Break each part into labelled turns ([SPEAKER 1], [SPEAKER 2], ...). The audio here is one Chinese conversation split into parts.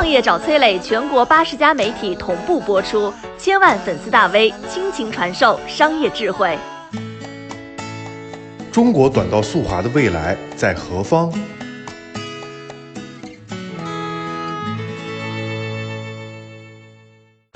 [SPEAKER 1] 创业找崔磊，全国八十家媒体同步播出，千万粉丝大 V 倾情传授商业智慧。
[SPEAKER 2] 中国短道速滑的未来在何方？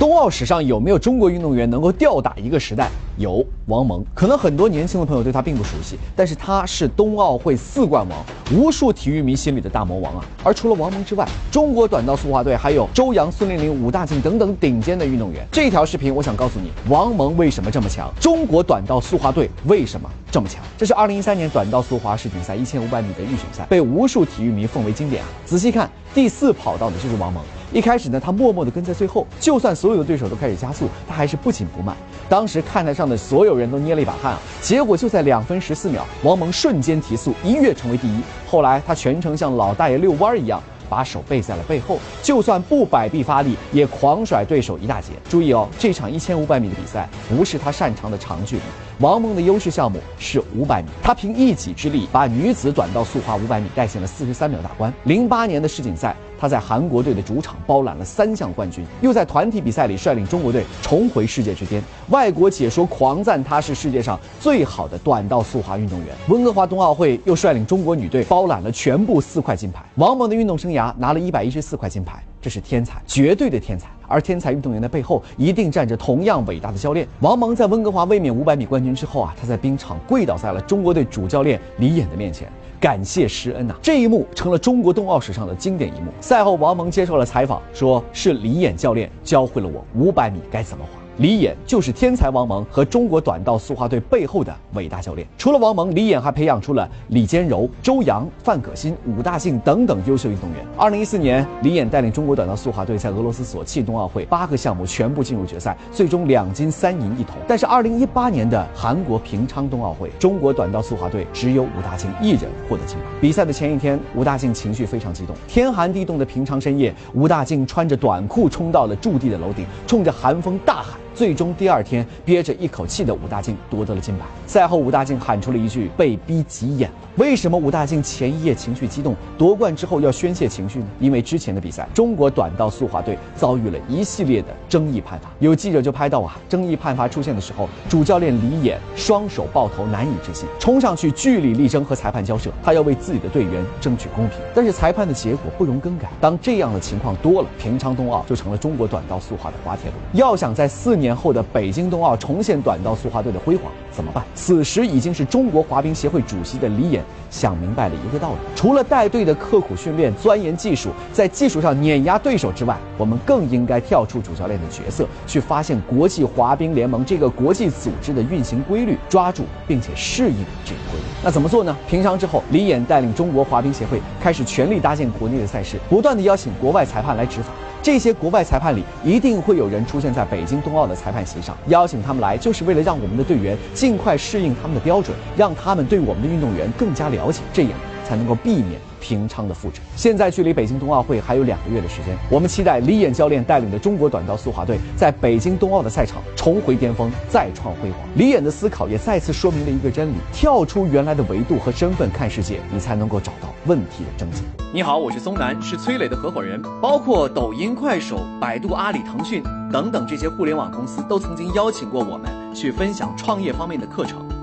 [SPEAKER 3] 冬奥史上有没有中国运动员能够吊打一个时代？有王蒙，可能很多年轻的朋友对他并不熟悉，但是他是冬奥会四冠王，无数体育迷心里的大魔王啊。而除了王蒙之外，中国短道速滑队还有周洋、孙玲玲、武大靖等等顶尖的运动员。这条视频我想告诉你，王蒙为什么这么强，中国短道速滑队为什么这么强。这是二零一三年短道速滑世锦赛一千五百米的预选赛，被无数体育迷奉为经典啊。仔细看，第四跑道的就是王蒙。一开始呢，他默默地跟在最后，就算所有的对手都开始加速，他还是不紧不慢。当时看台上的所有人都捏了一把汗啊！结果就在两分十四秒，王蒙瞬间提速，一跃成为第一。后来他全程像老大爷遛弯儿一样，把手背在了背后，就算不摆臂发力，也狂甩对手一大截。注意哦，这场一千五百米的比赛不是他擅长的长距离。王蒙的优势项目是五百米，她凭一己之力把女子短道速滑五百米带进了四十三秒大关。零八年的世锦赛，她在韩国队的主场包揽了三项冠军，又在团体比赛里率领中国队重回世界之巅。外国解说狂赞她是世界上最好的短道速滑运动员。温哥华冬奥会又率领中国女队包揽了全部四块金牌。王蒙的运动生涯拿了一百一十四块金牌。这是天才，绝对的天才。而天才运动员的背后，一定站着同样伟大的教练。王蒙在温哥华卫冕五百米冠军之后啊，他在冰场跪倒在了中国队主教练李琰的面前，感谢施恩呐。这一幕成了中国冬奥史上的经典一幕。赛后，王蒙接受了采访，说是李琰教练教会了我五百米该怎么滑。李岩就是天才王蒙和中国短道速滑队背后的伟大教练。除了王蒙，李岩还培养出了李坚柔、周洋、范可新、武大靖等等优秀运动员。二零一四年，李岩带领中国短道速滑队在俄罗斯索契冬奥会八个项目全部进入决赛，最终两金三银一铜。但是二零一八年的韩国平昌冬奥会，中国短道速滑队只有武大靖一人获得金牌。比赛的前一天，武大靖情绪非常激动。天寒地冻的平昌深夜，武大靖穿着短裤冲到了驻地的楼顶，冲着寒风大喊。最终第二天憋着一口气的武大靖夺得了金牌。赛后，武大靖喊出了一句：“被逼急眼了。”为什么武大靖前一夜情绪激动，夺冠之后要宣泄情绪呢？因为之前的比赛，中国短道速滑队遭遇了一系列的争议判罚。有记者就拍到啊，争议判罚出现的时候，主教练李岩双手抱头，难以置信，冲上去据理力争和裁判交涉，他要为自己的队员争取公平。但是裁判的结果不容更改。当这样的情况多了，平昌冬奥就成了中国短道速滑的滑铁卢。要想在四年。年后的北京冬奥重现短道速滑队的辉煌，怎么办？此时已经是中国滑冰协会主席的李岩想明白了一个道理：除了带队的刻苦训练、钻研技术，在技术上碾压对手之外，我们更应该跳出主教练的角色，去发现国际滑冰联盟这个国际组织的运行规律，抓住并且适应这个规律。那怎么做呢？平昌之后，李岩带领中国滑冰协会开始全力搭建国内的赛事，不断的邀请国外裁判来执法。这些国外裁判里一定会有人出现在北京冬奥的裁判席上，邀请他们来，就是为了让我们的队员尽快适应他们的标准，让他们对我们的运动员更加了解，这样才能够避免平昌的复制。现在距离北京冬奥会还有两个月的时间，我们期待李岩教练带领的中国短道速滑队在北京冬奥的赛场重回巅峰，再创辉煌。李岩的思考也再次说明了一个真理：跳出原来的维度和身份看世界，你才能够找到问题的症结。
[SPEAKER 4] 你好，我是松南，是崔磊的合伙人。包括抖音、快手、百度、阿里、腾讯等等这些互联网公司，都曾经邀请过我们去分享创业方面的课程。